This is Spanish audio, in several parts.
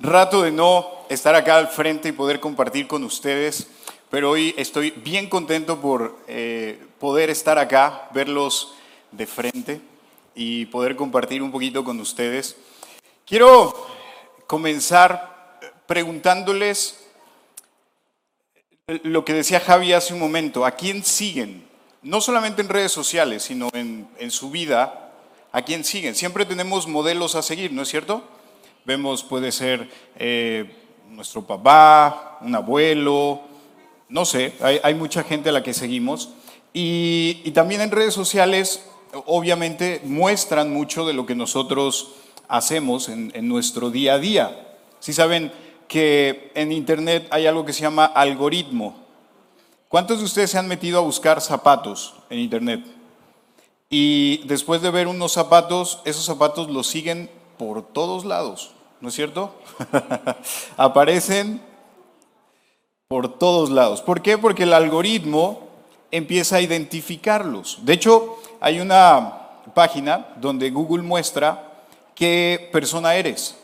rato de no estar acá al frente y poder compartir con ustedes, pero hoy estoy bien contento por eh, poder estar acá, verlos de frente y poder compartir un poquito con ustedes. Quiero comenzar preguntándoles lo que decía Javi hace un momento, ¿a quién siguen? No solamente en redes sociales, sino en, en su vida, ¿a quién siguen? Siempre tenemos modelos a seguir, ¿no es cierto? Vemos, puede ser eh, nuestro papá, un abuelo, no sé, hay, mucha gente a la que seguimos. Y, también en redes sociales, obviamente, muestran mucho de lo que nosotros hacemos en, nuestro día a día. Si saben que en Internet hay algo que se llama algoritmo. ¿Cuántos de ustedes se han metido a buscar zapatos en Internet? Y después de ver unos zapatos, esos zapatos los siguen por todos lados, ¿no es cierto? Aparecen por todos lados. ¿Por qué? Porque el algoritmo empieza a identificarlos. De hecho, hay una página donde Google muestra qué persona eres.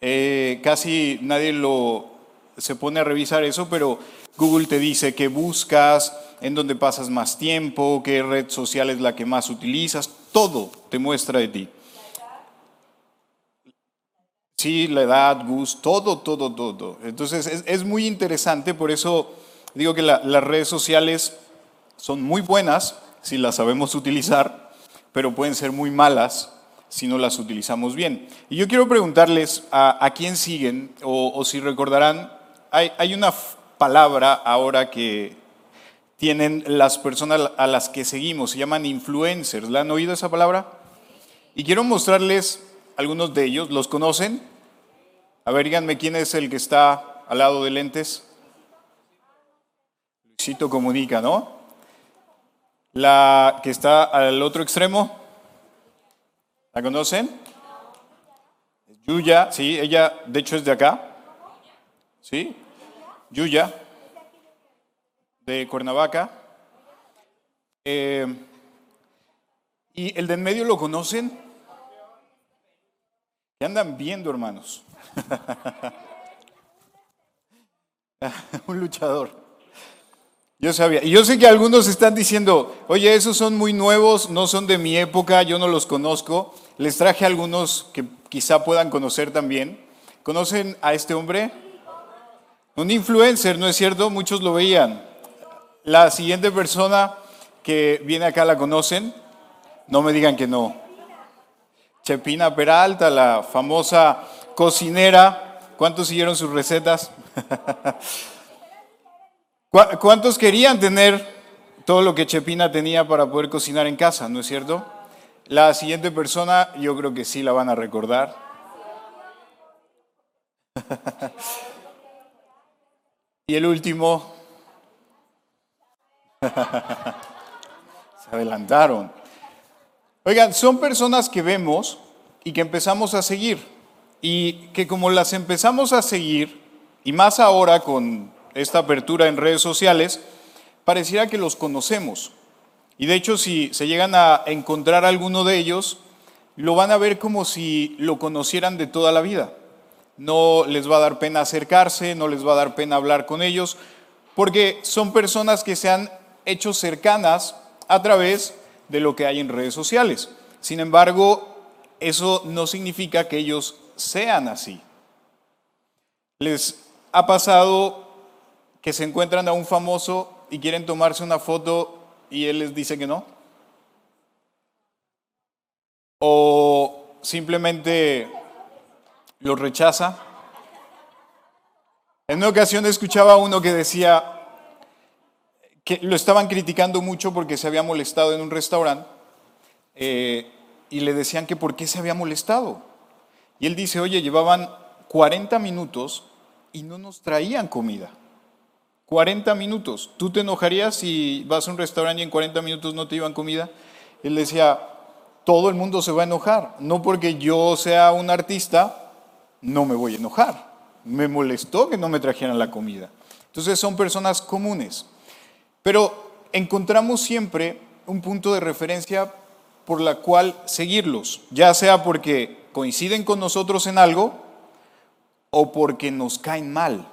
Eh, casi nadie lo se pone a revisar eso, pero Google te dice qué buscas, en dónde pasas más tiempo, qué red social es la que más utilizas, todo te muestra de ti. Sí, la edad, gusto, todo, todo, todo. Entonces es, muy interesante, por eso digo que las redes sociales son muy buenas si las sabemos utilizar, pero pueden ser muy malas si no las utilizamos bien. Y yo quiero preguntarles a, quién siguen, o, si recordarán, hay, hay una palabra ahora que tienen las personas a las que seguimos, se llaman influencers. ¿La han oído esa palabra? Y quiero mostrarles algunos de ellos. ¿Los conocen? A ver, díganme quién es el que está al lado de lentes. Luisito comunica, ¿no? La que está al otro extremo. ¿La conocen? Yuya, sí, ella de hecho es de acá. ¿Sí? Yuya, de Cuernavaca. Eh, ¿Y el de en medio lo conocen? ¿Qué andan viendo, hermanos? Un luchador. Yo sabía. Y yo sé que algunos están diciendo, oye, esos son muy nuevos, no son de mi época, yo no los conozco. Les traje algunos que quizá puedan conocer también. ¿Conocen a este hombre? Un influencer, ¿no es cierto? Muchos lo veían. La siguiente persona que viene acá la conocen. No me digan que no. Chepina Peralta, la famosa cocinera. ¿Cuántos siguieron sus recetas? ¿Cuántos querían tener todo lo que Chepina tenía para poder cocinar en casa, no es cierto? La siguiente persona yo creo que sí la van a recordar. y el último, se adelantaron. Oigan, son personas que vemos y que empezamos a seguir y que como las empezamos a seguir, y más ahora con esta apertura en redes sociales, pareciera que los conocemos. Y de hecho, si se llegan a encontrar alguno de ellos, lo van a ver como si lo conocieran de toda la vida. No les va a dar pena acercarse, no les va a dar pena hablar con ellos, porque son personas que se han hecho cercanas a través de lo que hay en redes sociales. Sin embargo, eso no significa que ellos sean así. ¿Les ha pasado que se encuentran a un famoso y quieren tomarse una foto y él les dice que no? ¿O simplemente lo rechaza? En una ocasión escuchaba a uno que decía que lo estaban criticando mucho porque se había molestado en un restaurante eh, y le decían que por qué se había molestado. Y él dice, oye, llevaban 40 minutos y no nos traían comida. 40 minutos. ¿Tú te enojarías si vas a un restaurante y en 40 minutos no te llevan comida? Él decía, todo el mundo se va a enojar. No porque yo sea un artista, no me voy a enojar. Me molestó que no me trajeran la comida. Entonces son personas comunes. Pero encontramos siempre un punto de referencia por la cual seguirlos, ya sea porque coinciden con nosotros en algo o porque nos caen mal.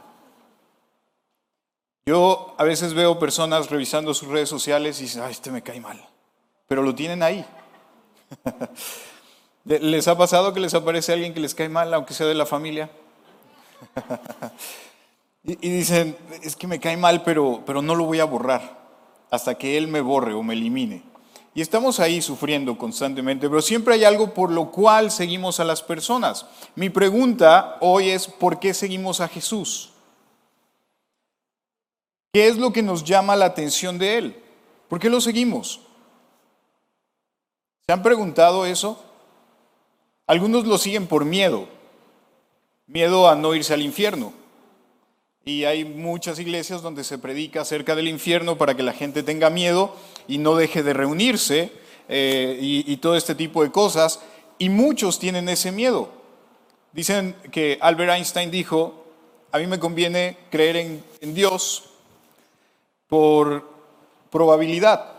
Yo a veces veo personas revisando sus redes sociales y dicen, ay, este me cae mal, pero lo tienen ahí. ¿Les ha pasado que les aparece alguien que les cae mal, aunque sea de la familia? y, dicen, es que me cae mal, pero, pero no lo voy a borrar hasta que Él me borre o me elimine. Y estamos ahí sufriendo constantemente, pero siempre hay algo por lo cual seguimos a las personas. Mi pregunta hoy es, ¿por qué seguimos a Jesús? ¿Qué es lo que nos llama la atención de Él? ¿Por qué lo seguimos? ¿Se han preguntado eso? Algunos lo siguen por miedo, miedo a no irse al infierno. Y hay muchas iglesias donde se predica acerca del infierno para que la gente tenga miedo y no deje de reunirse eh, y, todo este tipo de cosas. Y muchos tienen ese miedo. Dicen que Albert Einstein dijo, a mí me conviene creer en Dios por probabilidad.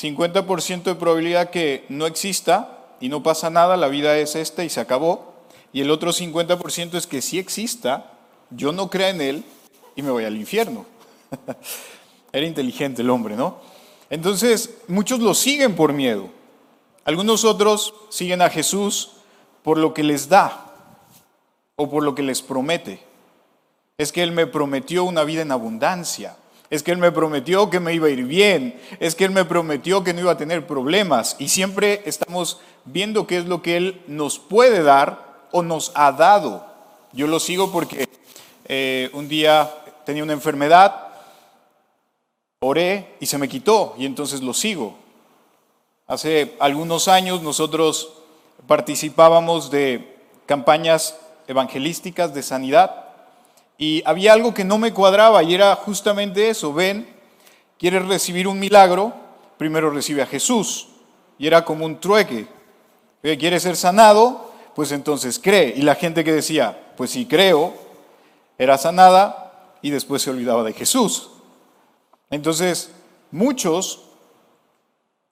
50% de probabilidad que no exista y no pasa nada, la vida es esta y se acabó. Y el otro 50% es que sí exista, yo no creo en él y me voy al infierno. Era inteligente el hombre, ¿no? Entonces, muchos lo siguen por miedo. Algunos otros siguen a Jesús por lo que les da o por lo que les promete. Es que Él me prometió una vida en abundancia. Es que Él me prometió que me iba a ir bien. Es que Él me prometió que no iba a tener problemas. Y siempre estamos viendo qué es lo que Él nos puede dar o nos ha dado. Yo lo sigo porque eh, un día tenía una enfermedad, oré y se me quitó y entonces lo sigo. Hace algunos años nosotros participábamos de campañas evangelísticas de sanidad y había algo que no me cuadraba y era justamente eso, ven, quieres recibir un milagro, primero recibe a Jesús. Y era como un trueque. ¿Quieres ser sanado? Pues entonces cree. Y la gente que decía, pues si creo, era sanada y después se olvidaba de Jesús. Entonces, muchos,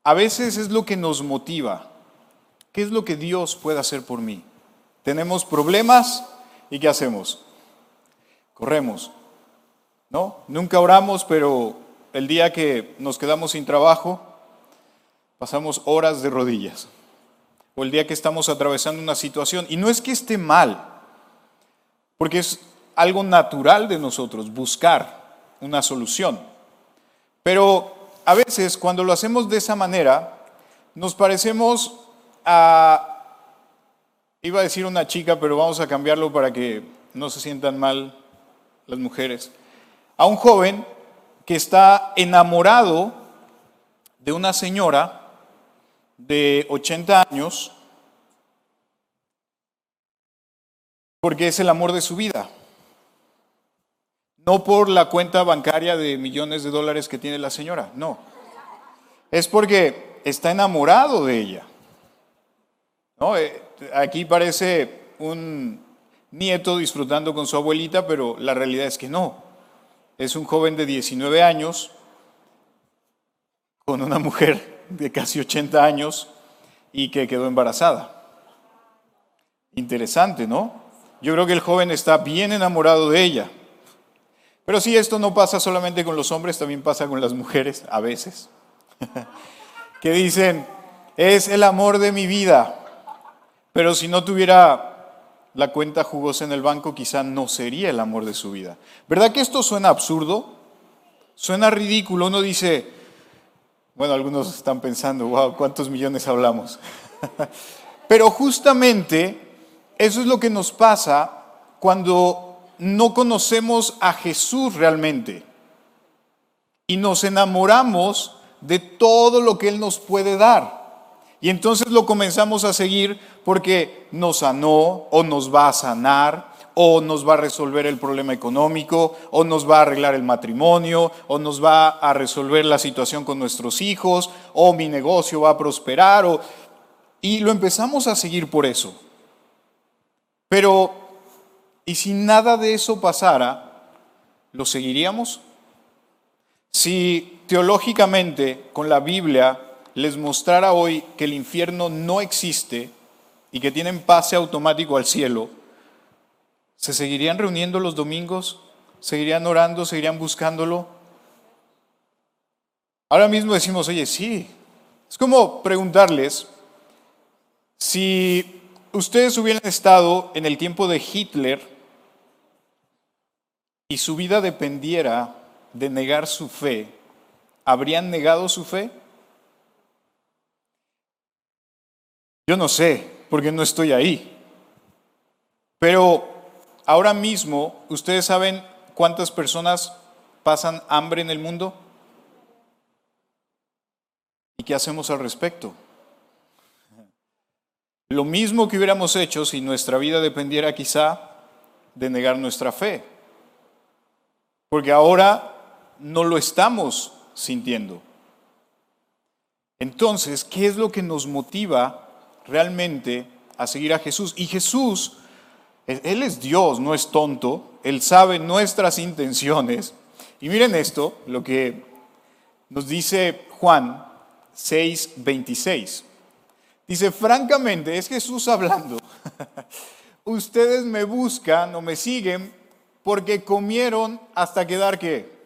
a veces es lo que nos motiva. ¿Qué es lo que Dios puede hacer por mí? Tenemos problemas y ¿qué hacemos? Corremos. ¿No? Nunca oramos, pero el día que nos quedamos sin trabajo, pasamos horas de rodillas o el día que estamos atravesando una situación. Y no es que esté mal, porque es algo natural de nosotros buscar una solución. Pero a veces cuando lo hacemos de esa manera, nos parecemos a, iba a decir una chica, pero vamos a cambiarlo para que no se sientan mal las mujeres, a un joven que está enamorado de una señora de 80 años porque es el amor de su vida. No por la cuenta bancaria de millones de dólares que tiene la señora, no. Es porque está enamorado de ella. ¿No? Eh, aquí parece un nieto disfrutando con su abuelita, pero la realidad es que no. Es un joven de 19 años con una mujer de casi 80 años y que quedó embarazada. Interesante, ¿no? Yo creo que el joven está bien enamorado de ella. Pero si esto no pasa solamente con los hombres, también pasa con las mujeres a veces. que dicen, es el amor de mi vida. Pero si no tuviera la cuenta jugosa en el banco, quizá no sería el amor de su vida. ¿Verdad que esto suena absurdo? Suena ridículo. Uno dice, bueno, algunos están pensando, wow, ¿cuántos millones hablamos? Pero justamente eso es lo que nos pasa cuando no conocemos a Jesús realmente y nos enamoramos de todo lo que Él nos puede dar. Y entonces lo comenzamos a seguir porque nos sanó o nos va a sanar o nos va a resolver el problema económico, o nos va a arreglar el matrimonio, o nos va a resolver la situación con nuestros hijos, o mi negocio va a prosperar, o... y lo empezamos a seguir por eso. Pero, ¿y si nada de eso pasara, lo seguiríamos? Si teológicamente con la Biblia les mostrara hoy que el infierno no existe, y que tienen pase automático al cielo, ¿se seguirían reuniendo los domingos? ¿Seguirían orando? ¿Seguirían buscándolo? Ahora mismo decimos, oye, sí. Es como preguntarles si ustedes hubieran estado en el tiempo de Hitler y su vida dependiera de negar su fe, ¿habrían negado su fe? Yo no sé, porque no estoy ahí. Pero ahora mismo, ¿ustedes saben cuántas personas pasan hambre en el mundo? ¿Y qué hacemos al respecto? Lo mismo que hubiéramos hecho si nuestra vida dependiera quizá de negar nuestra fe. Porque ahora no lo estamos sintiendo. Entonces, ¿qué es lo que nos motiva realmente a seguir a Jesús? Y Jesús, Él es Dios, no es tonto, Él sabe nuestras intenciones. Y miren esto, lo que nos dice Juan 6, 26. Dice, francamente, es Jesús hablando. Ustedes me buscan o me siguen porque comieron hasta quedar qué?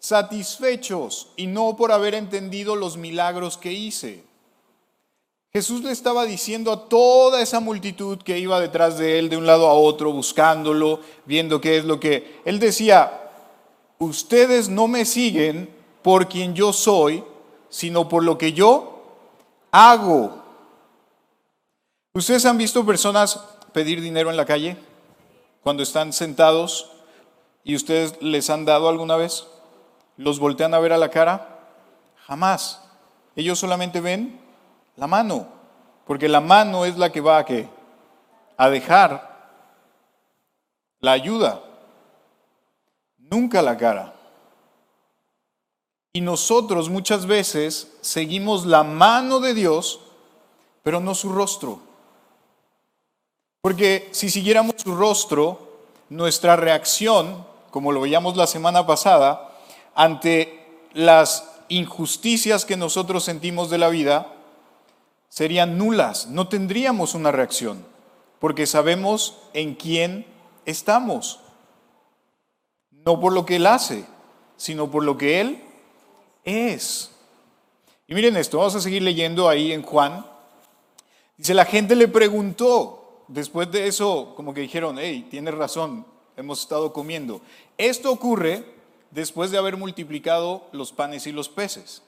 Satisfechos y no por haber entendido los milagros que hice. Jesús le estaba diciendo a toda esa multitud que iba detrás de él de un lado a otro, buscándolo, viendo qué es lo que... Él decía, ustedes no me siguen por quien yo soy, sino por lo que yo hago. ¿Ustedes han visto personas pedir dinero en la calle cuando están sentados y ustedes les han dado alguna vez? ¿Los voltean a ver a la cara? Jamás. Ellos solamente ven la mano, porque la mano es la que va a? A dejar la ayuda, nunca la cara. Y nosotros muchas veces seguimos la mano de Dios, pero no su rostro. Porque si siguiéramos su rostro, nuestra reacción, como lo veíamos la semana pasada, ante las injusticias que nosotros sentimos de la vida, serían nulas, no tendríamos una reacción, porque sabemos en quién estamos. No por lo que Él hace, sino por lo que Él es. Y miren esto, vamos a seguir leyendo ahí en Juan. Dice, la gente le preguntó, después de eso, como que dijeron, hey, tienes razón, hemos estado comiendo. Esto ocurre después de haber multiplicado los panes y los peces.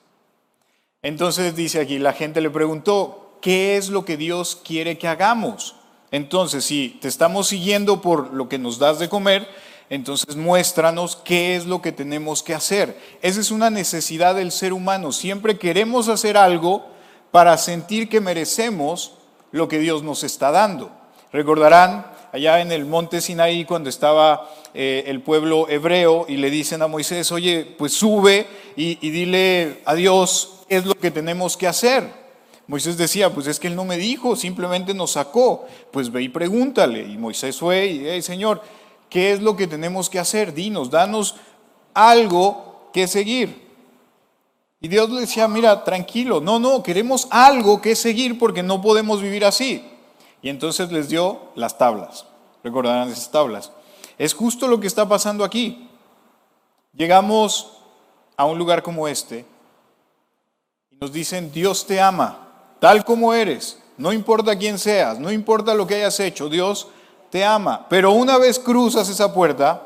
Entonces dice aquí, la gente le preguntó, ¿qué es lo que Dios quiere que hagamos? Entonces, si te estamos siguiendo por lo que nos das de comer, entonces muéstranos qué es lo que tenemos que hacer. Esa es una necesidad del ser humano. Siempre queremos hacer algo para sentir que merecemos lo que Dios nos está dando. Recordarán allá en el monte Sinaí cuando estaba eh, el pueblo hebreo y le dicen a Moisés, oye, pues sube y, y dile a Dios es lo que tenemos que hacer. Moisés decía, pues es que él no me dijo, simplemente nos sacó. Pues ve y pregúntale. Y Moisés fue y, hey, Señor, ¿qué es lo que tenemos que hacer? Dinos, danos algo que seguir. Y Dios le decía, mira, tranquilo, no, no, queremos algo que seguir porque no podemos vivir así. Y entonces les dio las tablas. Recordarán esas tablas. Es justo lo que está pasando aquí. Llegamos a un lugar como este nos dicen, Dios te ama, tal como eres. No importa quién seas, no importa lo que hayas hecho, Dios te ama. Pero una vez cruzas esa puerta,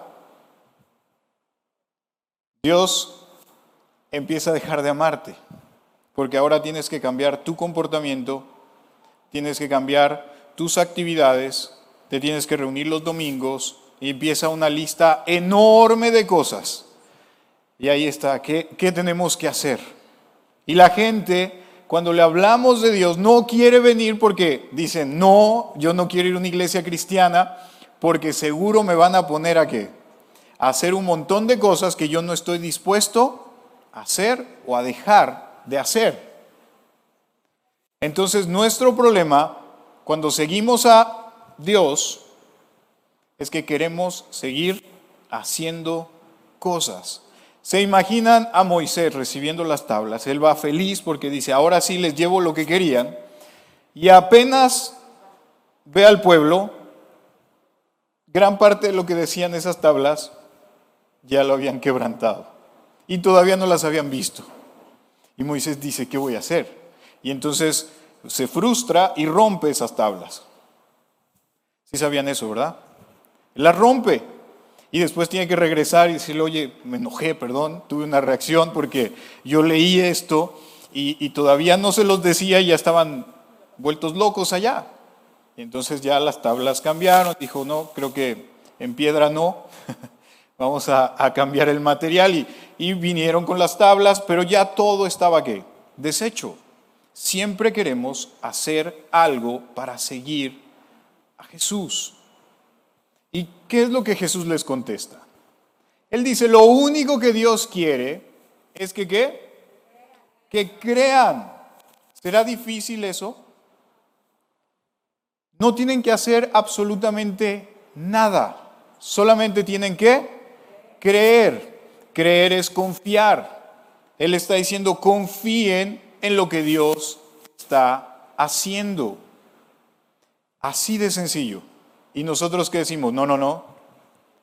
Dios empieza a dejar de amarte, porque ahora tienes que cambiar tu comportamiento, tienes que cambiar tus actividades, te tienes que reunir los domingos y empieza una lista enorme de cosas. Y ahí está, ¿qué, qué tenemos que hacer? Y la gente, cuando le hablamos de Dios, no quiere venir porque dicen, no, yo no quiero ir a una iglesia cristiana porque seguro me van a poner a qué? A hacer un montón de cosas que yo no estoy dispuesto a hacer o a dejar de hacer. Entonces nuestro problema cuando seguimos a Dios, es que queremos seguir haciendo cosas. ¿Se imaginan a Moisés recibiendo las tablas? Él va feliz porque dice, ahora sí les llevo lo que querían. Y apenas ve al pueblo, gran parte de lo que decían esas tablas ya lo habían quebrantado y todavía no las habían visto. Y Moisés dice, ¿qué voy a hacer? Y entonces se frustra y rompe esas tablas. Sí sabían eso, ¿verdad? Las rompe. Y después tiene que regresar y decirle, oye, me enojé, perdón, tuve una reacción porque yo leí esto y, y todavía no se los decía y ya estaban vueltos locos allá. Y entonces ya las tablas cambiaron, dijo, no, creo que en piedra no, vamos a, cambiar el material y, y, vinieron con las tablas, pero ya todo estaba ¿qué? deshecho. Siempre queremos hacer algo para seguir a Jesús. ¿Y qué es lo que Jesús les contesta? Él dice, lo único que Dios quiere es que ¿qué? Que crean. ¿Será difícil eso? No tienen que hacer absolutamente nada. Solamente tienen que creer. Creer es confiar. Él está diciendo, confíen en lo que Dios está haciendo. Así de sencillo. Y nosotros qué decimos, no, no, no,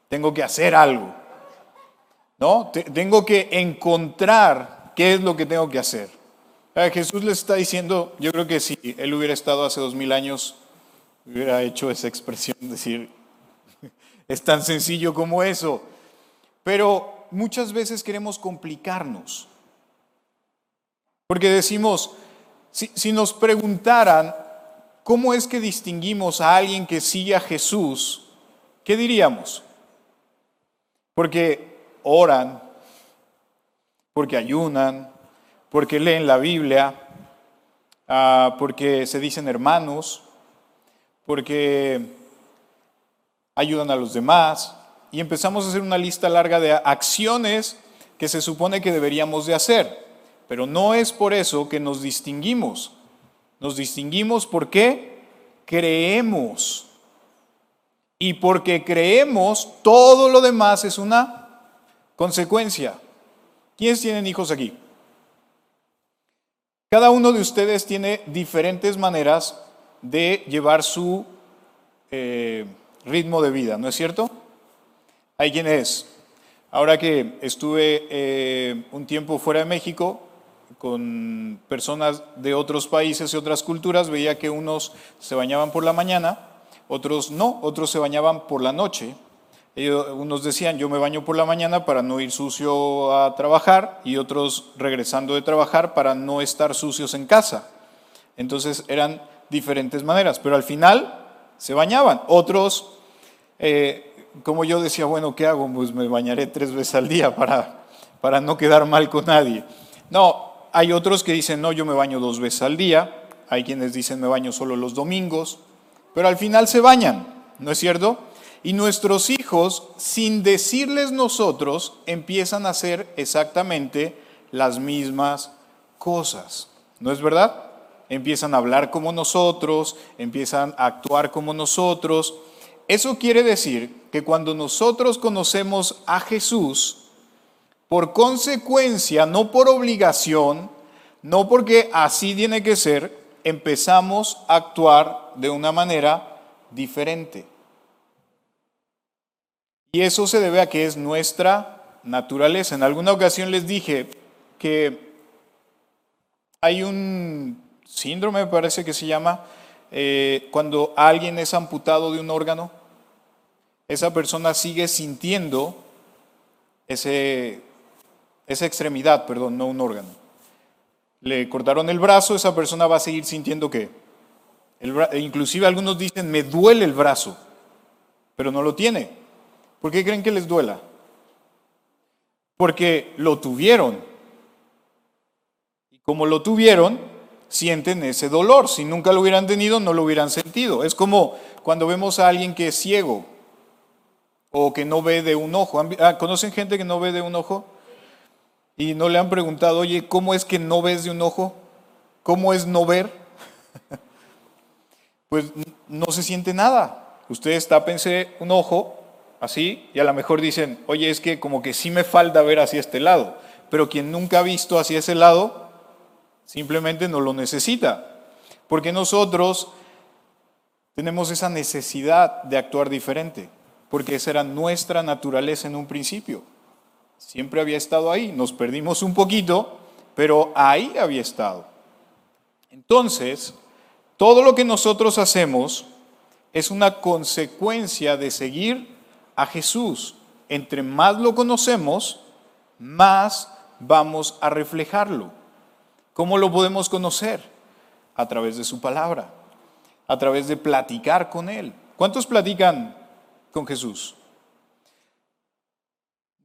tengo que hacer algo. ¿No? Tengo que encontrar qué es lo que tengo que hacer. Jesús les está diciendo, yo creo que si él hubiera estado hace dos mil años, hubiera hecho esa expresión, decir, es tan sencillo como eso. Pero muchas veces queremos complicarnos. Porque decimos, si, si, nos preguntaran cómo es que distinguimos a alguien que sigue a Jesús, ¿qué diríamos? Porque oran, porque ayunan, porque leen la Biblia, ah, porque se dicen hermanos, porque ayudan a los demás, y empezamos a hacer una lista larga de acciones que se supone que deberíamos de hacer. Pero no es por eso que nos distinguimos. Nos distinguimos porque creemos. Y porque creemos, todo lo demás es una consecuencia. ¿Quiénes tienen hijos aquí? Cada uno de ustedes tiene diferentes maneras de llevar su eh, ritmo de vida, ¿no es cierto? Hay quienes, ahora que estuve eh, un tiempo fuera de México, con personas de otros países y otras culturas, veía que unos se bañaban por la mañana, otros no, otros se bañaban por la noche. unos decían, yo me baño por la mañana para no ir sucio a trabajar y otros regresando de trabajar para no estar sucios en casa. Entonces eran diferentes maneras, pero al final se bañaban. Otros eh, como yo decía, bueno, ¿qué hago? Pues me bañaré tres veces al día para, para no quedar mal con nadie. No, hay otros que dicen, no, yo me baño dos veces al día. Hay quienes dicen, me baño solo los domingos. Pero al final se bañan, ¿no es cierto? Y nuestros hijos, sin decirles nosotros, empiezan a hacer exactamente las mismas cosas. ¿No es verdad? Empiezan a hablar como nosotros, empiezan a actuar como nosotros. Eso quiere decir que cuando nosotros conocemos a Jesús, por consecuencia, no por obligación, no porque así tiene que ser, empezamos a actuar de una manera diferente. Y eso se debe a que es nuestra naturaleza. En alguna ocasión les dije que hay un síndrome, me parece que se llama, eh, cuando alguien es amputado de un órgano, esa persona sigue sintiendo ese, esa extremidad, perdón, no un órgano. Le cortaron el brazo, esa persona va a seguir sintiendo que, inclusive algunos dicen, me duele el brazo, pero no lo tiene. ¿Por qué creen que les duela? Porque lo tuvieron. Y como lo tuvieron, sienten ese dolor. Si nunca lo hubieran tenido, no lo hubieran sentido. Es como cuando vemos a alguien que es ciego o que no ve de un ojo. Ah, ¿Conocen gente que no ve de un ojo? Y no le han preguntado, oye, ¿cómo es que no ves de un ojo? ¿Cómo es no ver? pues no se siente nada. Ustedes tápense un ojo así y a lo mejor dicen, oye, es que como que sí me falta ver hacia este lado. Pero quien nunca ha visto hacia ese lado, Simplemente no lo necesita. Porque nosotros tenemos esa necesidad de actuar diferente, porque esa era nuestra naturaleza en un principio. Siempre había estado ahí, nos perdimos un poquito, pero ahí había estado. Entonces, todo lo que nosotros hacemos es una consecuencia de seguir a Jesús. Entre más lo conocemos, más vamos a reflejarlo. ¿Cómo lo podemos conocer? A través de su palabra, a través de platicar con Él. ¿Cuántos platican con Jesús?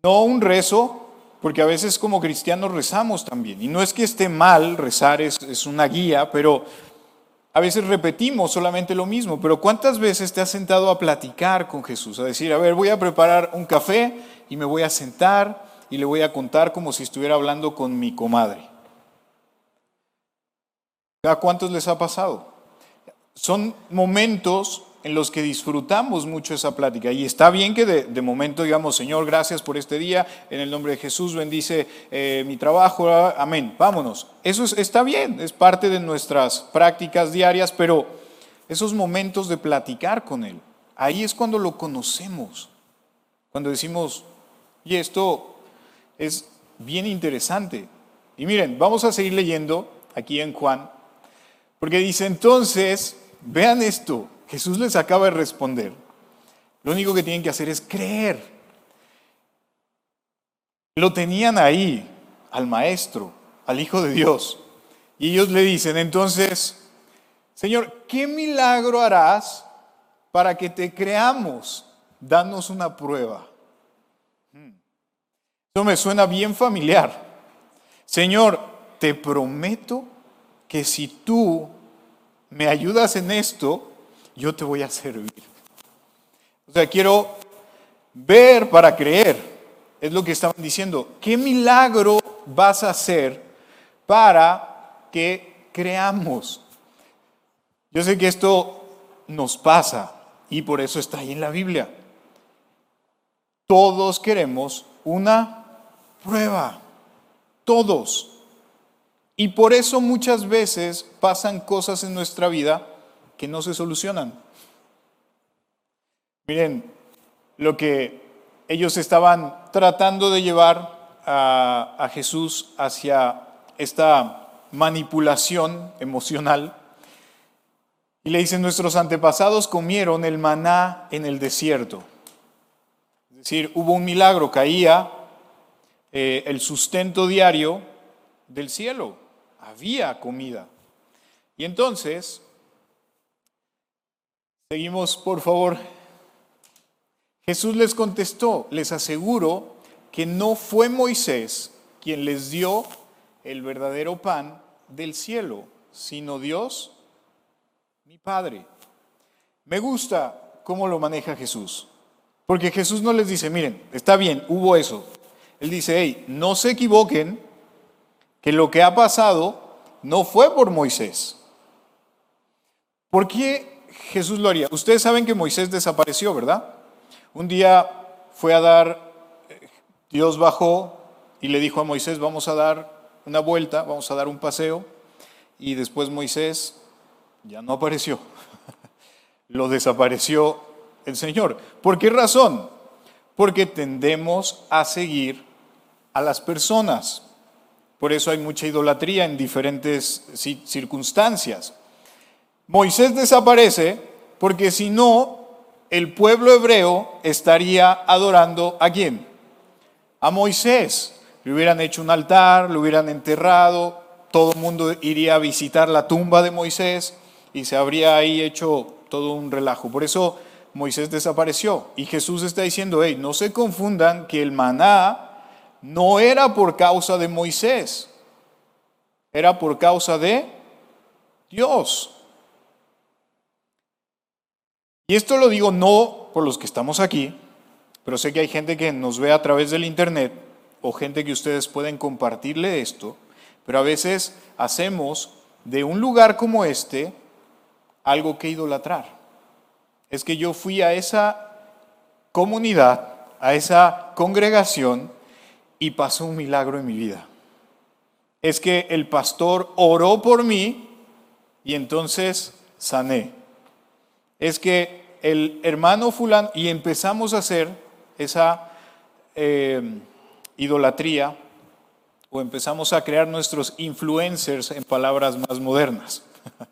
No un rezo, porque a veces como cristianos rezamos también. Y no es que esté mal, rezar es, es una guía, pero a veces repetimos solamente lo mismo. Pero ¿cuántas veces te has sentado a platicar con Jesús? A decir, a ver, voy a preparar un café y me voy a sentar y le voy a contar como si estuviera hablando con mi comadre. ¿A cuántos les ha pasado? Son momentos en los que disfrutamos mucho esa plática. Y está bien que de, momento digamos, Señor, gracias por este día, en el nombre de Jesús bendice eh, mi trabajo, amén, vámonos. Eso está bien, es parte de nuestras prácticas diarias, pero esos momentos de platicar con Él, ahí es cuando lo conocemos, cuando decimos, y esto es bien interesante. Y miren, vamos a seguir leyendo aquí en Juan, porque dice entonces, vean esto, Jesús les acaba de responder. Lo único que tienen que hacer es creer. Lo tenían ahí, al Maestro, al Hijo de Dios. Y ellos le dicen, entonces, Señor, ¿qué milagro harás para que te creamos? Danos una prueba. Hmm. Eso me suena bien familiar. Señor, te prometo que si tú me ayudas en esto, yo te voy a servir. O sea, quiero ver para creer. Es lo que estaban diciendo. ¿Qué milagro vas a hacer para que creamos? Yo sé que esto nos pasa y por eso está ahí en la Biblia. Todos queremos una prueba. Todos. Y por eso muchas veces pasan cosas en nuestra vida que no se solucionan. Miren, lo que ellos estaban tratando de llevar a, Jesús hacia esta manipulación emocional. Y le dicen, nuestros antepasados comieron el maná en el desierto. Es decir, hubo un milagro, caía eh, el sustento diario del cielo, había comida. Y entonces Seguimos, por favor. Jesús les contestó, les aseguro que no fue Moisés quien les dio el verdadero pan del cielo, sino Dios, mi Padre. Me gusta cómo lo maneja Jesús, porque Jesús no les dice, miren, está bien, hubo eso. Él dice, hey, no se equivoquen, que lo que ha pasado no fue por Moisés. ¿Por qué Jesús lo haría. Ustedes saben que Moisés desapareció, ¿verdad? Un día fue a dar, Dios bajó y le dijo a Moisés, vamos a dar una vuelta, vamos a dar un paseo. Y después Moisés ya no apareció. Lo desapareció el Señor. ¿Por qué razón? Porque tendemos a seguir a las personas. Por eso hay mucha idolatría en diferentes circunstancias. Moisés desaparece porque si no, el pueblo hebreo estaría adorando a quién? A Moisés. Le hubieran hecho un altar, lo hubieran enterrado, todo el mundo iría a visitar la tumba de Moisés y se habría ahí hecho todo un relajo. Por eso Moisés desapareció. Y Jesús está diciendo, hey, no se confundan que el maná no era por causa de Moisés, era por causa de Dios. Y esto lo digo no por los que estamos aquí, pero sé que hay gente que nos ve a través del Internet o gente que ustedes pueden compartirle esto, pero a veces hacemos de un lugar como este algo que idolatrar. Es que yo fui a esa comunidad, a esa congregación y pasó un milagro en mi vida. Es que el pastor oró por mí y entonces sané. Es que el hermano fulano, y empezamos a hacer esa eh, idolatría, o empezamos a crear nuestros influencers en palabras más modernas.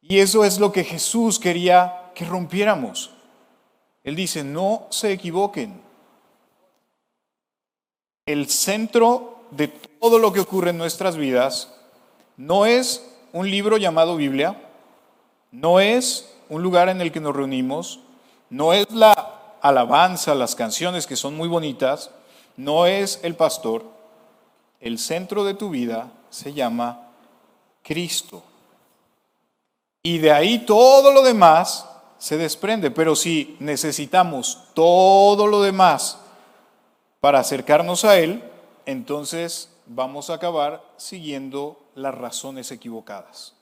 y eso es lo que Jesús quería que rompiéramos. Él dice, no se equivoquen. El centro de todo lo que ocurre en nuestras vidas no es un libro llamado Biblia, no es un lugar en el que nos reunimos, no es la alabanza, las canciones que son muy bonitas, no es el pastor, el centro de tu vida se llama Cristo. Y de ahí todo lo demás se desprende. Pero si necesitamos todo lo demás para acercarnos a Él, entonces vamos a acabar siguiendo las razones equivocadas.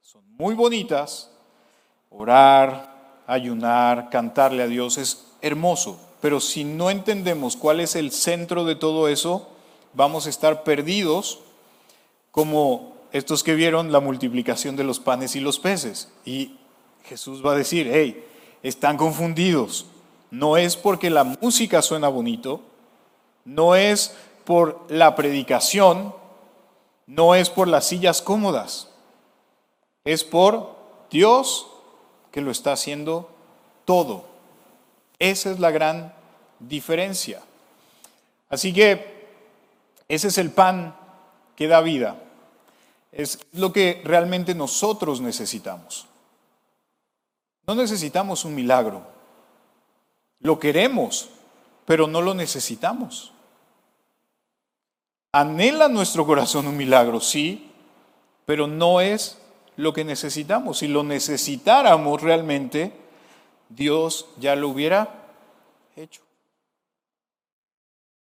Son muy bonitas, orar, ayunar, cantarle a Dios es hermoso, pero si no entendemos cuál es el centro de todo eso, vamos a estar perdidos como estos que vieron la multiplicación de los panes y los peces. Y Jesús va a decir, hey, están confundidos. No es porque la música suena bonito, no es por la predicación, no es por las sillas cómodas, es por Dios lo está haciendo todo. Esa es la gran diferencia. Así que ese es el pan que da vida. Es lo que realmente nosotros necesitamos. No necesitamos un milagro. Lo queremos, pero no lo necesitamos. Anhela nuestro corazón un milagro, sí, pero no es lo que necesitamos. Si lo necesitáramos realmente, Dios ya lo hubiera hecho.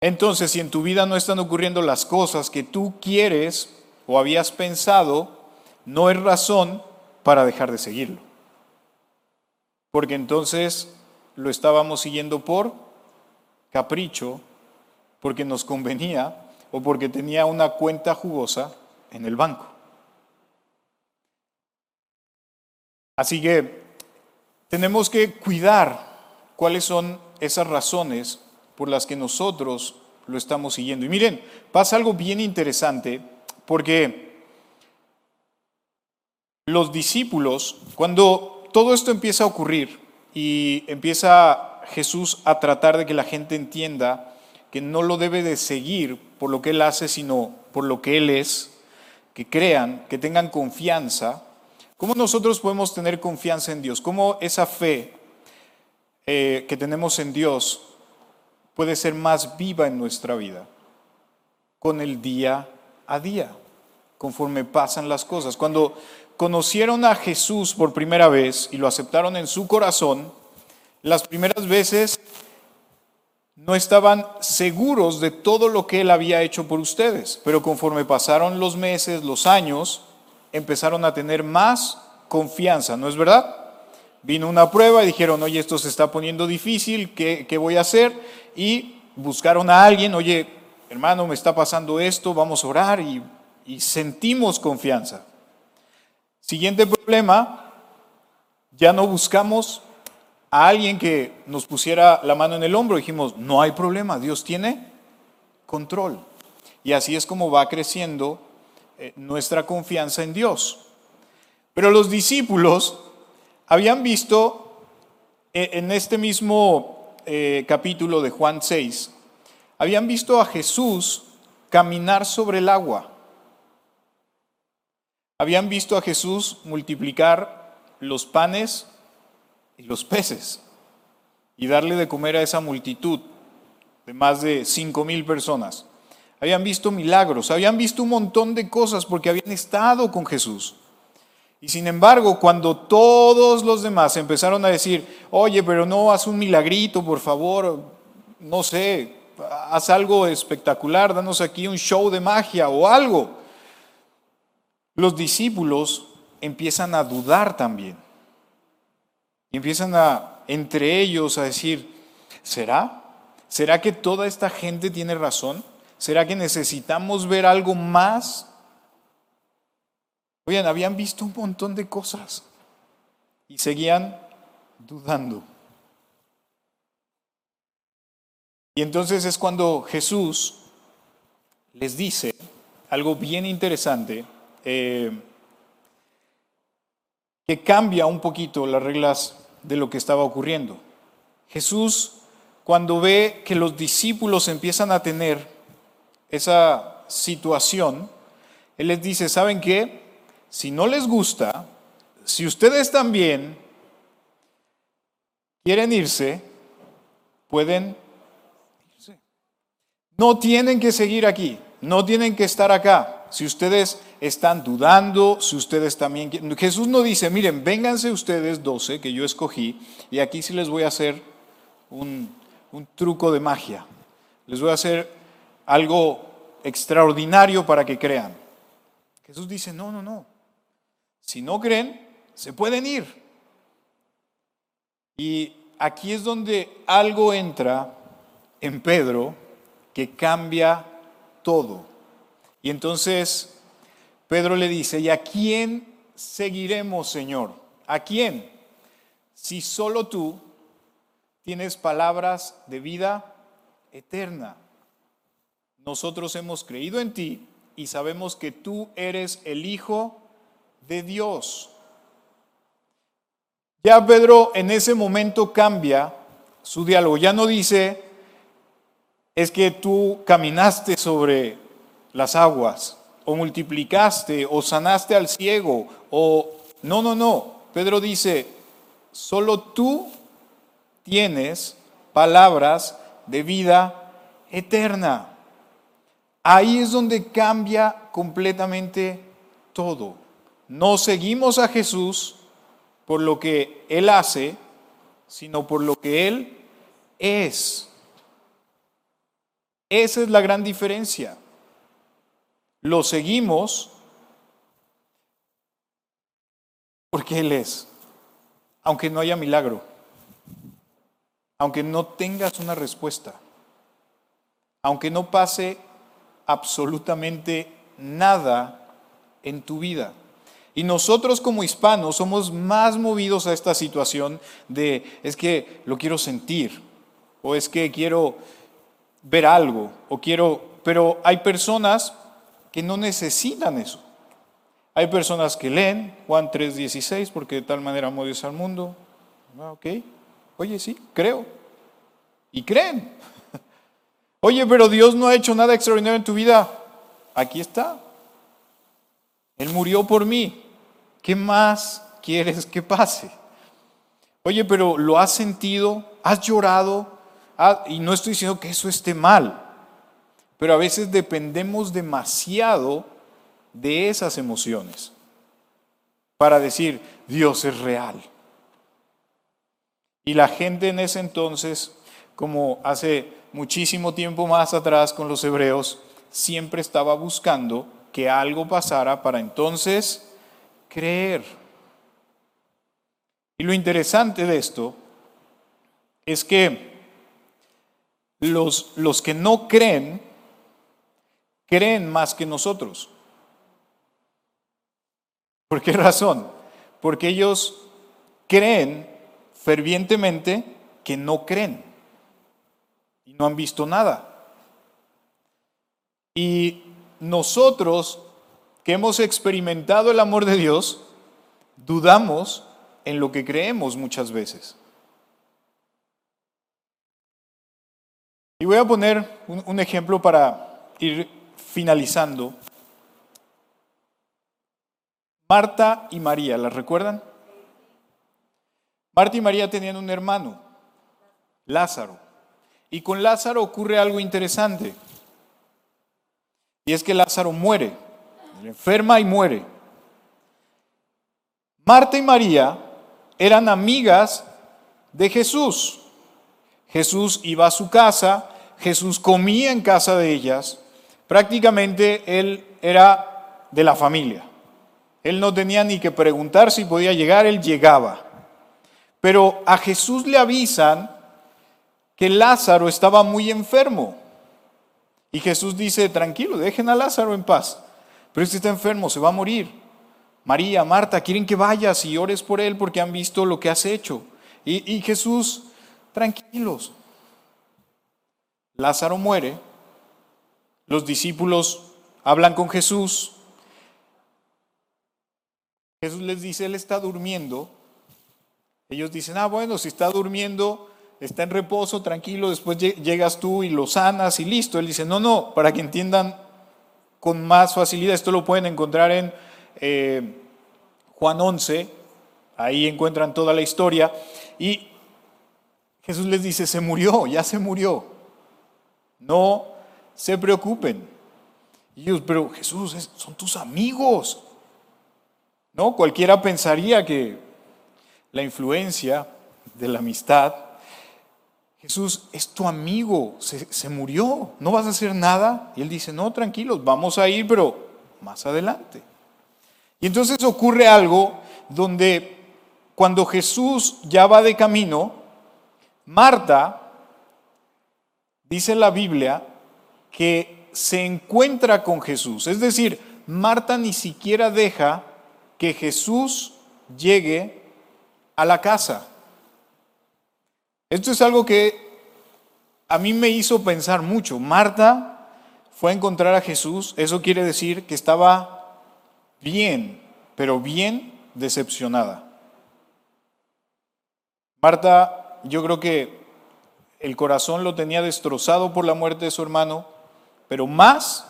Entonces, si en tu vida no están ocurriendo las cosas que tú quieres o habías pensado, no es razón para dejar de seguirlo. Porque entonces lo estábamos siguiendo por capricho, porque nos convenía o porque tenía una cuenta jugosa en el banco. Así que tenemos que cuidar cuáles son esas razones por las que nosotros lo estamos siguiendo. Y miren, pasa algo bien interesante porque los discípulos, cuando todo esto empieza a ocurrir y empieza Jesús a tratar de que la gente entienda que no lo debe de seguir por lo que Él hace, sino por lo que Él es, que crean, que tengan confianza. ¿Cómo nosotros podemos tener confianza en Dios? ¿Cómo esa fe eh, que tenemos en Dios puede ser más viva en nuestra vida? Con el día a día, conforme pasan las cosas. Cuando conocieron a Jesús por primera vez y lo aceptaron en su corazón, las primeras veces no estaban seguros de todo lo que Él había hecho por ustedes, pero conforme pasaron los meses, los años, empezaron a tener más confianza, ¿no es verdad? Vino una prueba y dijeron, oye, esto se está poniendo difícil, ¿qué, voy a hacer? Y buscaron a alguien, oye, hermano, me está pasando esto, vamos a orar y, y sentimos confianza. Siguiente problema, ya no buscamos a alguien que nos pusiera la mano en el hombro, dijimos, no hay problema, Dios tiene control. Y así es como va creciendo nuestra confianza en Dios. Pero los discípulos habían visto eh, en este mismo eh, capítulo de Juan 6, habían visto a Jesús caminar sobre el agua. Habían visto a Jesús multiplicar los panes y los peces y darle de comer a esa multitud de más de cinco mil personas. Habían visto milagros, habían visto un montón de cosas porque habían estado con Jesús. Y sin embargo, cuando todos los demás empezaron a decir, oye, pero no haz un milagrito, por favor, no sé, haz algo espectacular, danos aquí un show de magia o algo, los discípulos empiezan a dudar también. Y empiezan entre ellos, a decir, ¿será? ¿Será que toda esta gente tiene razón? ¿Será que necesitamos ver algo más? Oigan, habían visto un montón de cosas. y seguían dudando. Y entonces es cuando Jesús les dice algo bien interesante, eh, que cambia un poquito las reglas de lo que estaba ocurriendo. Jesús, cuando ve que los discípulos empiezan a tener esa situación, Él les dice, ¿saben qué? Si no les gusta, si ustedes también quieren irse, pueden irse. No tienen que seguir aquí, no tienen que estar acá. Si ustedes están dudando, si ustedes también... Jesús no dice, miren, vénganse ustedes doce que yo escogí y aquí sí les voy a hacer un, un truco de magia. Les voy a hacer algo extraordinario para que crean. Jesús dice, no, no, no. Si no creen, se pueden ir. Y aquí es donde algo entra en Pedro que cambia todo. Y entonces Pedro le dice, ¿y a quién seguiremos, Señor? ¿A quién? Si solo tú tienes palabras de vida eterna. Nosotros hemos creído en ti y sabemos que tú eres el Hijo de Dios. Ya Pedro en ese momento cambia su diálogo. Ya no dice, es que tú caminaste sobre las aguas, o multiplicaste, o sanaste al ciego, o... No, no, no. Pedro dice, solo tú tienes palabras de vida eterna. Ahí es donde cambia completamente todo. No seguimos a Jesús por lo que Él hace, sino por lo que Él es. Esa es la gran diferencia. Lo seguimos porque Él es, aunque no haya milagro, aunque no tengas una respuesta, aunque no pase absolutamente nada en tu vida. Y nosotros como hispanos somos más movidos a esta situación de es que lo quiero sentir o es que quiero ver algo o quiero, pero hay personas que no necesitan eso. Hay personas que leen Juan 3:16 porque de tal manera amó Dios al mundo. Ah, ok, oye, sí, creo. Y creen. Oye, pero Dios no ha hecho nada extraordinario en tu vida. Aquí está. Él murió por mí. ¿Qué más quieres que pase? Oye, pero ¿lo has sentido? ¿Has llorado? Ah, y no estoy diciendo que eso esté mal, pero a veces dependemos demasiado de esas emociones para decir, Dios es real. Y la gente en ese entonces, como hace muchísimo tiempo más atrás con los hebreos, siempre estaba buscando que algo pasara para entonces creer. Y lo interesante de esto es que los, los que no creen, creen más que nosotros. ¿Por qué razón? Porque ellos creen fervientemente que no creen y no han visto nada. Y nosotros que hemos experimentado el amor de Dios, dudamos en lo que creemos muchas veces. Y voy a poner un, ejemplo para ir finalizando. Marta y María, ¿las recuerdan? Marta y María tenían un hermano, Lázaro. Y con Lázaro ocurre algo interesante. Y es que Lázaro muere, enferma y muere. Marta y María eran amigas de Jesús. Jesús iba a su casa, Jesús comía en casa de ellas, prácticamente él era de la familia. Él no tenía ni que preguntar si podía llegar, él llegaba. Pero a Jesús le avisan que Lázaro estaba muy enfermo. Y Jesús dice, tranquilo, dejen a Lázaro en paz. Pero este está enfermo, se va a morir. María, Marta, quieren que vayas y ores por él porque han visto lo que has hecho. Y, y Jesús, tranquilos. Lázaro muere, los discípulos hablan con Jesús, Jesús les dice, Él está durmiendo. Ellos dicen, ah, bueno, si está durmiendo, está en reposo, tranquilo, después llegas tú y lo sanas y listo. Él dice, no, no, para que entiendan con más facilidad, esto lo pueden encontrar en eh, Juan 11, ahí encuentran toda la historia. Y Jesús les dice, se murió, ya se murió. No se preocupen. Y ellos, pero Jesús, son tus amigos. ¿No? Cualquiera pensaría que la influencia de la amistad, Jesús es tu amigo, se, murió, no vas a hacer nada. Y él dice, no, tranquilos, vamos a ir, pero más adelante. Y entonces ocurre algo donde cuando Jesús ya va de camino, Marta, dice la Biblia, que se encuentra con Jesús. Es decir, Marta ni siquiera deja que Jesús llegue a la casa. Esto es algo que a mí me hizo pensar mucho. Marta fue a encontrar a Jesús, eso quiere decir que estaba bien, pero bien decepcionada. Marta, yo creo que el corazón lo tenía destrozado por la muerte de su hermano, pero más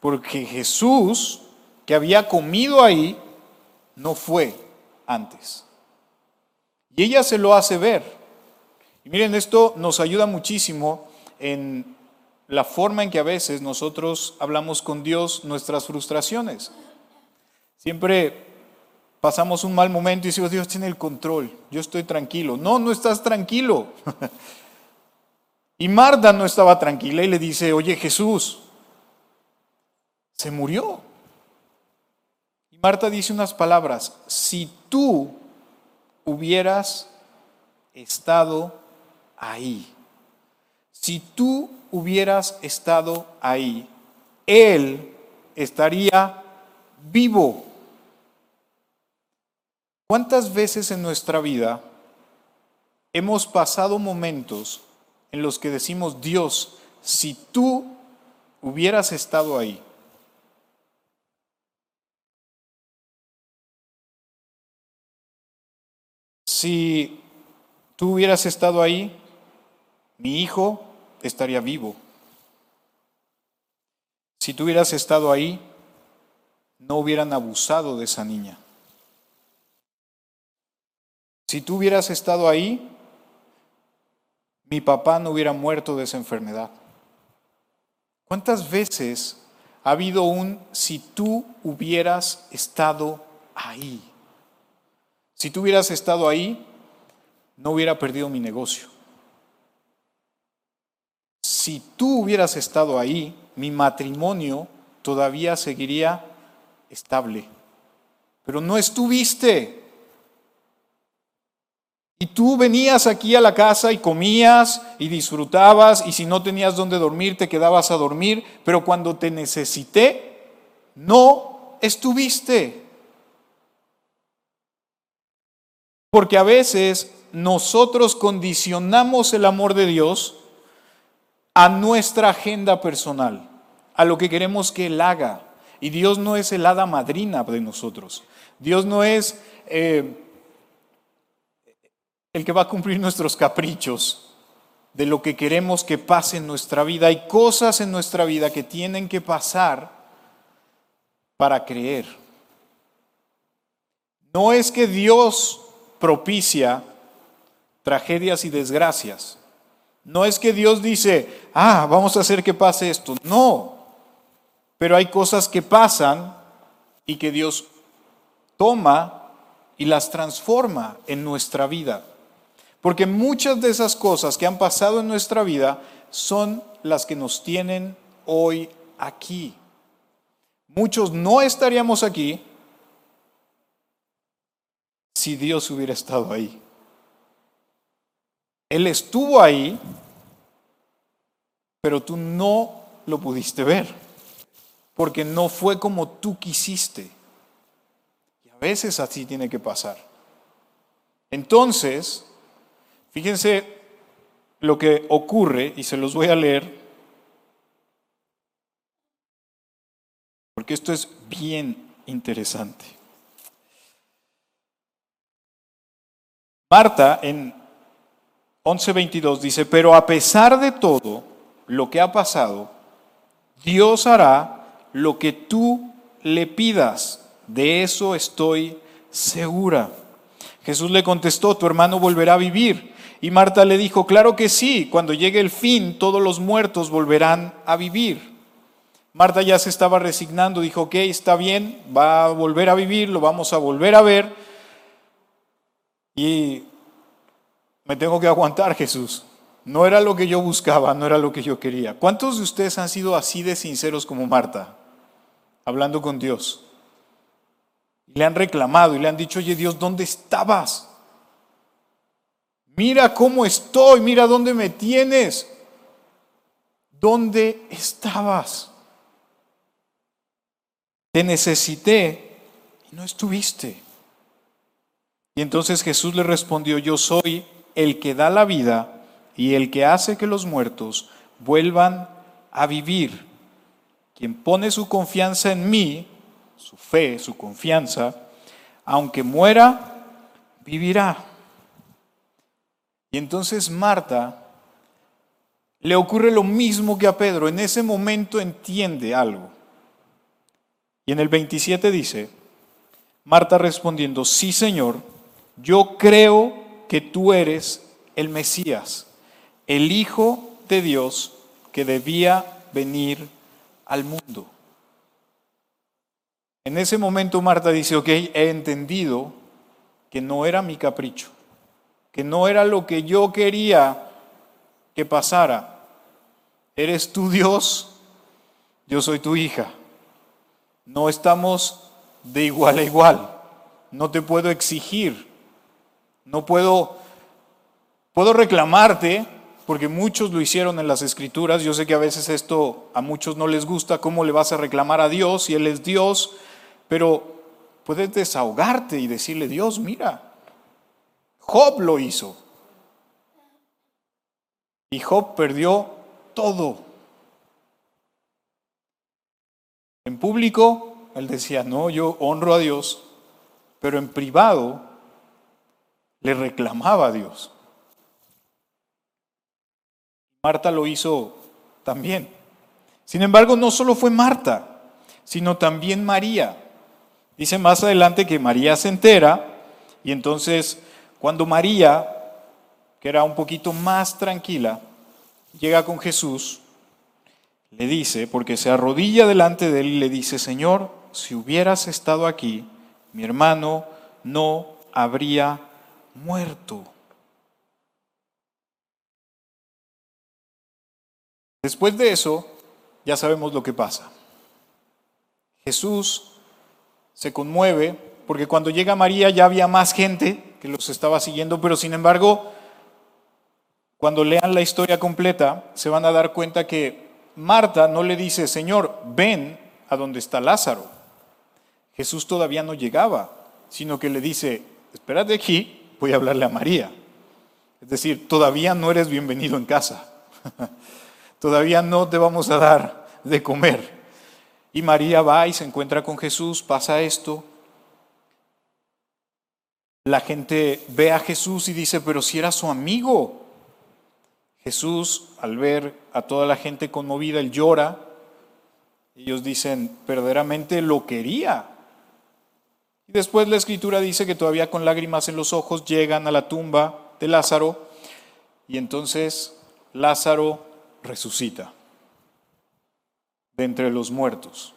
porque Jesús, que había comido ahí, no fue antes. Y ella se lo hace ver. Y miren, esto nos ayuda muchísimo en la forma en que a veces nosotros hablamos con Dios nuestras frustraciones. Siempre pasamos un mal momento y decimos, Dios tiene el control, yo estoy tranquilo. No, no estás tranquilo. y Marta no estaba tranquila y le dice, oye Jesús, se murió. Marta dice unas palabras, si tú hubieras estado ahí, si tú hubieras estado ahí, Él estaría vivo. ¿Cuántas veces en nuestra vida hemos pasado momentos en los que decimos, Dios, si tú hubieras estado ahí? si tú hubieras estado ahí, mi hijo estaría vivo. Si tú hubieras estado ahí, no hubieran abusado de esa niña. Si tú hubieras estado ahí, mi papá no hubiera muerto de esa enfermedad. ¿Cuántas veces ha habido un si tú hubieras estado ahí? Si tú hubieras estado ahí, no hubiera perdido mi negocio. Si tú hubieras estado ahí, mi matrimonio todavía seguiría estable. Pero no estuviste. Y tú venías aquí a la casa y comías y disfrutabas y si no tenías donde dormir te quedabas a dormir, pero cuando te necesité, no estuviste. Porque a veces nosotros condicionamos el amor de Dios a nuestra agenda personal, a lo que queremos que Él haga. Y Dios no es el hada madrina de nosotros. Dios no es eh, el que va a cumplir nuestros caprichos de lo que queremos que pase en nuestra vida. Hay cosas en nuestra vida que tienen que pasar para creer. No es que Dios propicia tragedias y desgracias. No es que Dios dice, ah, vamos a hacer que pase esto. No, pero hay cosas que pasan y que Dios toma y las transforma en nuestra vida. Porque muchas de esas cosas que han pasado en nuestra vida son las que nos tienen hoy aquí. Muchos no estaríamos aquí si Dios hubiera estado ahí. Él estuvo ahí, pero tú no lo pudiste ver, porque no fue como tú quisiste. Y veces así tiene que pasar. Entonces, fíjense lo que ocurre, y se los voy a leer, porque esto es bien interesante. Marta en 11:22 dice, pero a pesar de todo lo que ha pasado, Dios hará lo que tú le pidas. De eso estoy segura. Jesús le contestó, tu hermano volverá a vivir. Y Marta le dijo, claro que sí, cuando llegue el fin, todos los muertos volverán a vivir. Marta ya se estaba resignando, dijo, ok, está bien, va a volver a vivir, lo vamos a volver a ver. Y me tengo que aguantar, Jesús. No era lo que yo buscaba, no era lo que yo quería. ¿Cuántos de ustedes han sido así de sinceros como Marta, hablando con Dios? le han reclamado y le han dicho, oye Dios, ¿dónde estabas? Mira cómo estoy, mira dónde me tienes. ¿Dónde estabas? Te necesité y no estuviste. Y entonces Jesús le respondió, yo soy el que da la vida y el que hace que los muertos vuelvan a vivir. Quien pone su confianza en mí, su fe, su confianza, aunque muera, vivirá. Y entonces Marta le ocurre lo mismo que a Pedro. En ese momento entiende algo. Y en el 27 dice, Marta respondiendo, sí Señor, yo creo que tú eres el Mesías, el Hijo de Dios que debía venir al mundo. En ese momento Marta dice, ok, he entendido que no era mi capricho, que no era lo que yo quería que pasara. Eres tu Dios, yo soy tu hija. No estamos de igual a igual. No te puedo exigir. No puedo, puedo reclamarte, porque muchos lo hicieron en las escrituras. Yo sé que a veces esto a muchos no les gusta. ¿Cómo le vas a reclamar a Dios si Él es Dios? Pero puedes desahogarte y decirle, Dios, mira, Job lo hizo. Y Job perdió todo. En público, él decía, no, yo honro a Dios, pero en privado le reclamaba a Dios. Marta lo hizo también. Sin embargo, no solo fue Marta, sino también María. Dice más adelante que María se entera y entonces cuando María, que era un poquito más tranquila, llega con Jesús, le dice, porque se arrodilla delante de él y le dice, Señor, si hubieras estado aquí, mi hermano no habría muerto. Después de eso, ya sabemos lo que pasa. Jesús se conmueve, porque cuando llega María ya había más gente que los estaba siguiendo, pero sin embargo, cuando lean la historia completa, se van a dar cuenta que Marta no le dice, Señor, ven a donde está Lázaro. Jesús todavía no llegaba, sino que le dice, espérate aquí, voy a hablarle a María. Es decir, todavía no eres bienvenido en casa. todavía no te vamos a dar de comer. Y María va y se encuentra con Jesús, pasa esto. La gente ve a Jesús y dice, pero si era su amigo. Jesús, al ver a toda la gente conmovida, él llora. Ellos dicen, verdaderamente lo quería. Y después la escritura dice que todavía con lágrimas en los ojos llegan a la tumba de Lázaro y entonces Lázaro resucita de entre los muertos.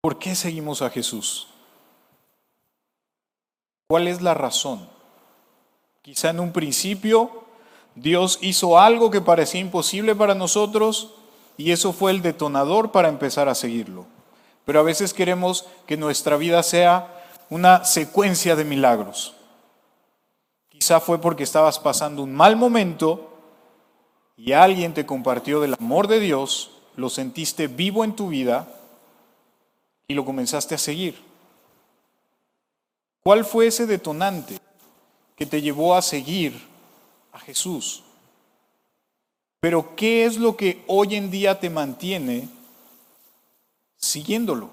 ¿Por qué seguimos a Jesús? ¿Cuál es la razón? Quizá en un principio Dios hizo algo que parecía imposible para nosotros y eso fue el detonador para empezar a seguirlo. Pero a veces queremos que nuestra vida sea una secuencia de milagros. Quizá fue porque estabas pasando un mal momento y alguien te compartió del amor de Dios, lo sentiste vivo en tu vida, y lo comenzaste a seguir. ¿Cuál fue ese detonante que te llevó a seguir a Jesús? Pero ¿qué es lo que hoy en día te mantiene siguiéndolo?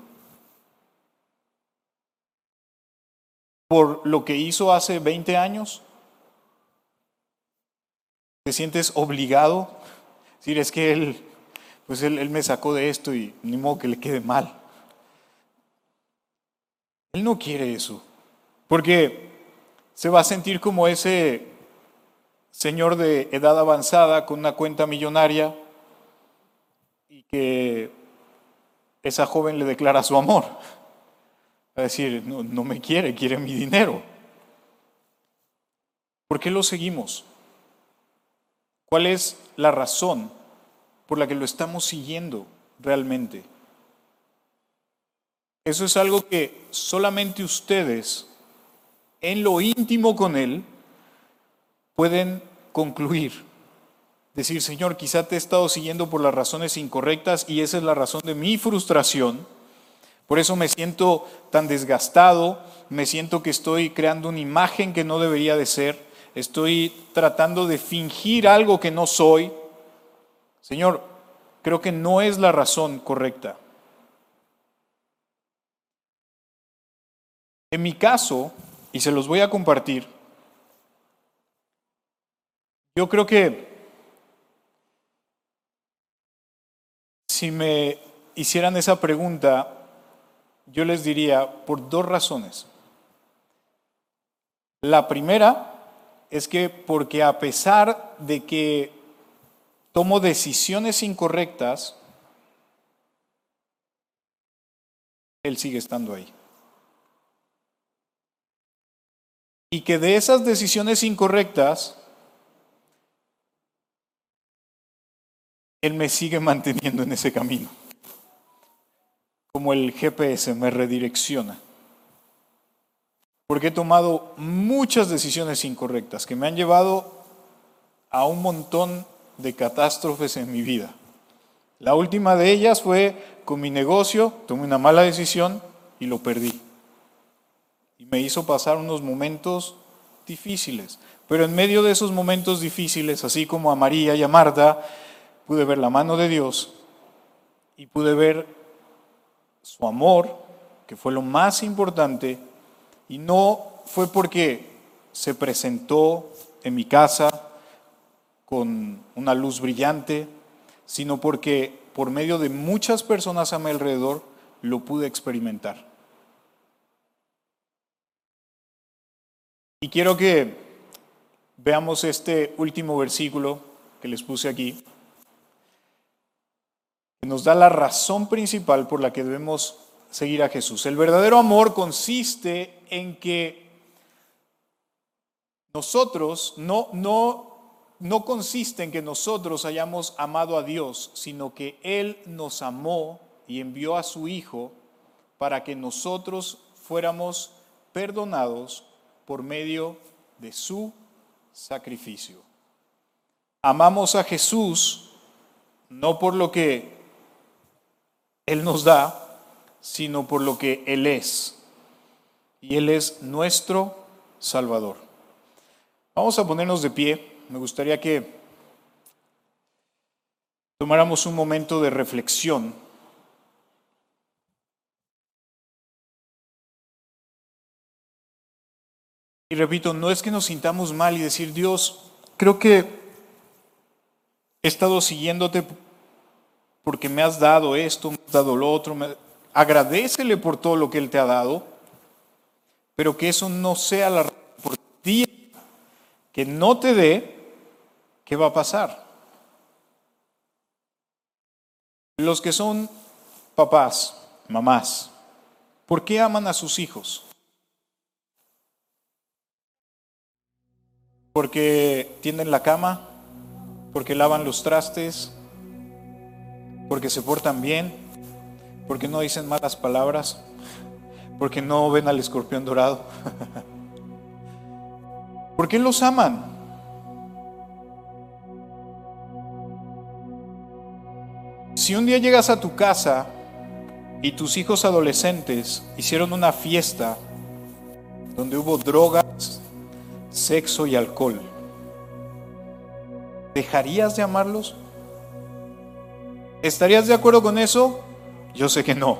¿Por lo que hizo hace 20 años? ¿Te sientes obligado? Decir, es que él, pues él, él me sacó de esto y ni modo que le quede mal. Él no quiere eso, porque se va a sentir como ese señor de edad avanzada con una cuenta millonaria y que esa joven le declara su amor. Va a decir, no, no me quiere, quiere mi dinero. ¿Por qué lo seguimos? ¿Cuál es la razón por la que lo estamos siguiendo realmente? Eso es algo que solamente ustedes, en lo íntimo con Él, pueden concluir. Decir, Señor, quizá te he estado siguiendo por las razones incorrectas y esa es la razón de mi frustración. Por eso me siento tan desgastado, me siento que estoy creando una imagen que no debería de ser, estoy tratando de fingir algo que no soy. Señor, creo que no es la razón correcta. En mi caso, y se los voy a compartir, yo creo que si me hicieran esa pregunta, yo les diría por dos razones. La primera es que porque a pesar de que tomo decisiones incorrectas, Él sigue estando ahí. Y que de esas decisiones incorrectas, Él me sigue manteniendo en ese camino. Como el GPS me redirecciona. Porque he tomado muchas decisiones incorrectas que me han llevado a un montón de catástrofes en mi vida. La última de ellas fue con mi negocio, tomé una mala decisión y lo perdí. Y me hizo pasar unos momentos difíciles. Pero en medio de esos momentos difíciles, así como a María y a Marta, pude ver la mano de Dios y pude ver su amor, que fue lo más importante, y no fue porque se presentó en mi casa con una luz brillante, sino porque por medio de muchas personas a mi alrededor lo pude experimentar. Y quiero que veamos este último versículo que les puse aquí nos da la razón principal por la que debemos seguir a Jesús. El verdadero amor consiste en que nosotros no, no, no consiste en que nosotros hayamos amado a Dios, sino que Él nos amó y envió a su Hijo para que nosotros fuéramos perdonados por medio de su sacrificio. Amamos a Jesús no por lo que él nos da, sino por lo que Él es. Y Él es nuestro Salvador. Vamos a ponernos de pie. Me gustaría que tomáramos un momento de reflexión. Y repito, no es que nos sintamos mal y decir, Dios, creo que he estado siguiéndote porque me has dado esto, me has dado lo otro. Agradecele por todo lo que Él te ha dado, pero que eso no sea la por ti, que no te dé, ¿qué va a pasar? Los que son papás, mamás, ¿por qué aman a sus hijos? Porque tienden la cama, porque lavan los trastes, porque se portan bien, porque no dicen malas palabras, porque no ven al escorpión dorado. ¿Por qué los aman? Si un día llegas a tu casa y tus hijos adolescentes hicieron una fiesta donde hubo drogas, sexo y alcohol, ¿dejarías de amarlos? ¿Estarías de acuerdo con eso? Yo sé que no.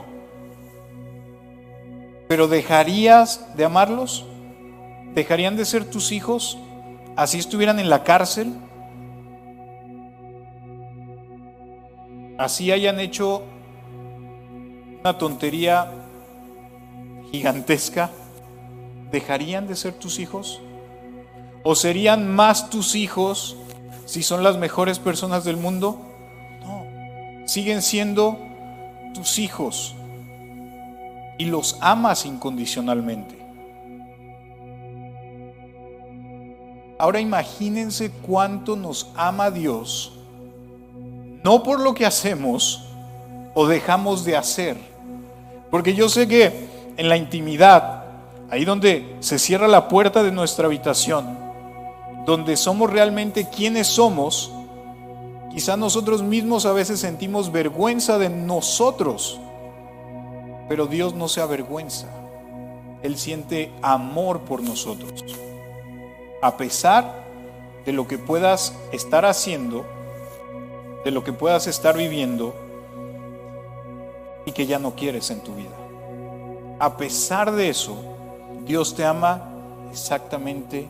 ¿Pero dejarías de amarlos? ¿Dejarían de ser tus hijos? Así estuvieran en la cárcel. Así hayan hecho una tontería gigantesca. ¿Dejarían de ser tus hijos? ¿O serían más tus hijos si son las mejores personas del mundo? Siguen siendo tus hijos y los amas incondicionalmente. Ahora imagínense cuánto nos ama Dios, no por lo que hacemos o dejamos de hacer, porque yo sé que en la intimidad, ahí donde se cierra la puerta de nuestra habitación, donde somos realmente quienes somos, Quizá nosotros mismos a veces sentimos vergüenza de nosotros, pero Dios no se avergüenza. Él siente amor por nosotros. A pesar de lo que puedas estar haciendo, de lo que puedas estar viviendo y que ya no quieres en tu vida. A pesar de eso, Dios te ama exactamente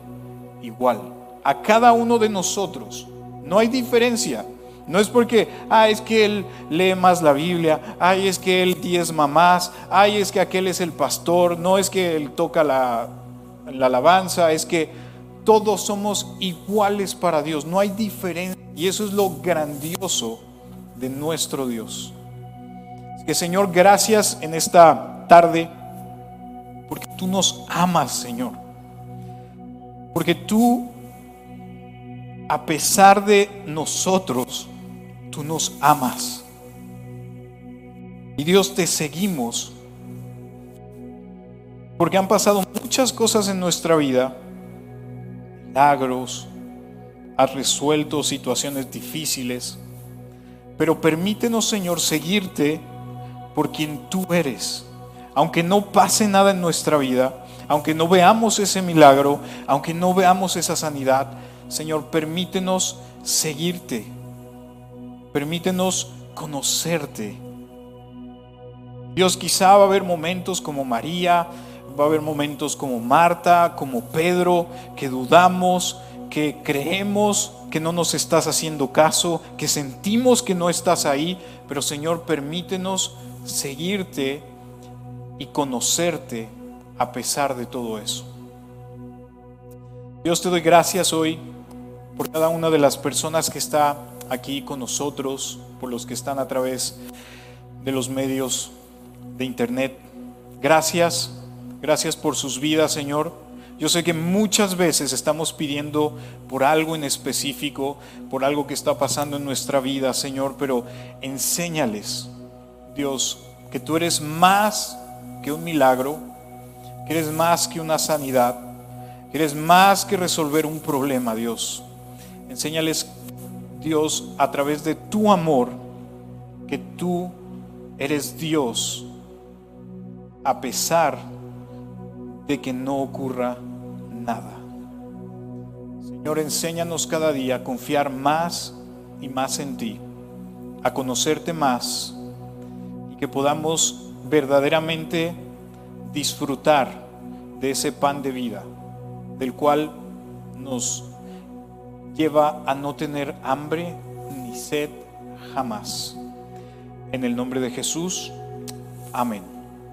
igual. A cada uno de nosotros. No hay diferencia. No es porque, ah, es que él lee más la Biblia, ay, es que él diezma más, ay, es que aquel es el pastor, no es que él toca la, la alabanza, es que todos somos iguales para Dios, no hay diferencia. Y eso es lo grandioso de nuestro Dios. que Señor, gracias en esta tarde, porque tú nos amas, Señor. Porque tú, a pesar de nosotros, tú nos amas. Y Dios te seguimos. Porque han pasado muchas cosas en nuestra vida, milagros, has resuelto situaciones difíciles, pero permítenos, Señor, seguirte por quien tú eres. Aunque no pase nada en nuestra vida, aunque no veamos ese milagro, aunque no veamos esa sanidad, Señor, permítenos seguirte Permítenos conocerte. Dios, quizá va a haber momentos como María, va a haber momentos como Marta, como Pedro, que dudamos, que creemos que no nos estás haciendo caso, que sentimos que no estás ahí, pero Señor, permítenos seguirte y conocerte a pesar de todo eso. Dios, te doy gracias hoy por cada una de las personas que está aquí con nosotros, por los que están a través de los medios de internet. Gracias, gracias por sus vidas, Señor. Yo sé que muchas veces estamos pidiendo por algo en específico, por algo que está pasando en nuestra vida, Señor, pero enséñales, Dios, que tú eres más que un milagro, que eres más que una sanidad, que eres más que resolver un problema, Dios. Enséñales Dios, a través de tu amor, que tú eres Dios, a pesar de que no ocurra nada. Señor, enséñanos cada día a confiar más y más en ti, a conocerte más y que podamos verdaderamente disfrutar de ese pan de vida, del cual nos lleva a no tener hambre ni sed jamás. En el nombre de Jesús, amén.